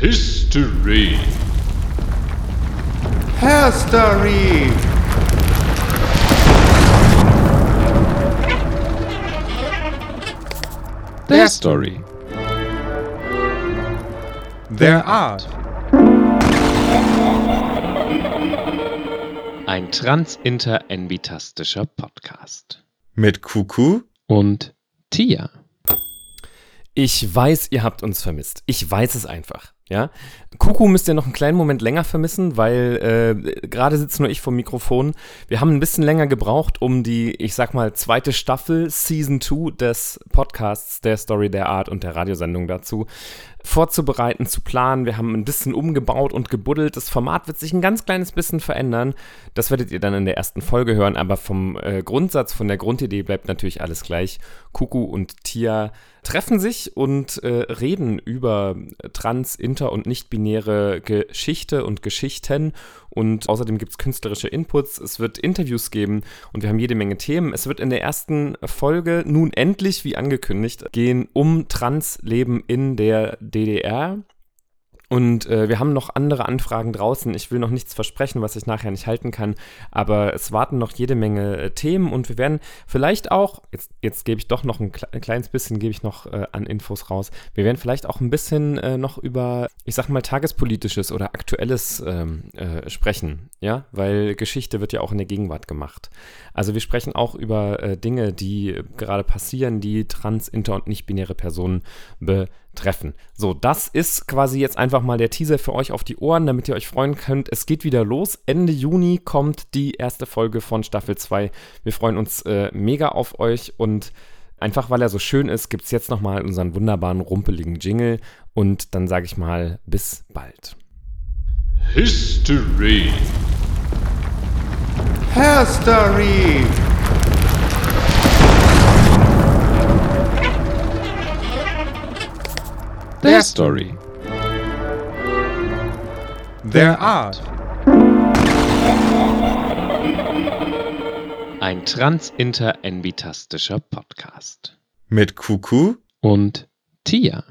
History. Herstory. Their Story. Their Art. Ein transinter-envitastischer Podcast. Mit Kuku Und Tia. Ich weiß, ihr habt uns vermisst. Ich weiß es einfach. Ja, Kuku müsst ihr noch einen kleinen Moment länger vermissen, weil äh, gerade sitzt nur ich vom Mikrofon. Wir haben ein bisschen länger gebraucht, um die, ich sag mal, zweite Staffel, Season 2 des Podcasts, der Story, der Art und der Radiosendung dazu vorzubereiten, zu planen. Wir haben ein bisschen umgebaut und gebuddelt. Das Format wird sich ein ganz kleines bisschen verändern. Das werdet ihr dann in der ersten Folge hören, aber vom äh, Grundsatz, von der Grundidee bleibt natürlich alles gleich. Kuku und Tia treffen sich und äh, reden über trans, inter und nicht-binäre Geschichte und Geschichten. Und außerdem gibt es künstlerische Inputs, es wird Interviews geben und wir haben jede Menge Themen. Es wird in der ersten Folge nun endlich, wie angekündigt, gehen um Transleben in der DDR. Und äh, wir haben noch andere Anfragen draußen. Ich will noch nichts versprechen, was ich nachher nicht halten kann. Aber es warten noch jede Menge äh, Themen und wir werden vielleicht auch, jetzt, jetzt gebe ich doch noch ein, kle ein kleines bisschen, gebe ich noch äh, an Infos raus. Wir werden vielleicht auch ein bisschen äh, noch über, ich sag mal, tagespolitisches oder aktuelles ähm, äh, sprechen. Ja, weil Geschichte wird ja auch in der Gegenwart gemacht. Also wir sprechen auch über äh, Dinge, die gerade passieren, die trans, inter und nicht-binäre Personen betreffen. So, das ist quasi jetzt einfach mal der Teaser für euch auf die Ohren, damit ihr euch freuen könnt. Es geht wieder los. Ende Juni kommt die erste Folge von Staffel 2. Wir freuen uns äh, mega auf euch und einfach weil er so schön ist, gibt es jetzt nochmal unseren wunderbaren, rumpeligen Jingle und dann sage ich mal bis bald. History. Herstory. Their Story. Their Art. Ein transinter-envitastischer Podcast. Mit Kuku Und Tia.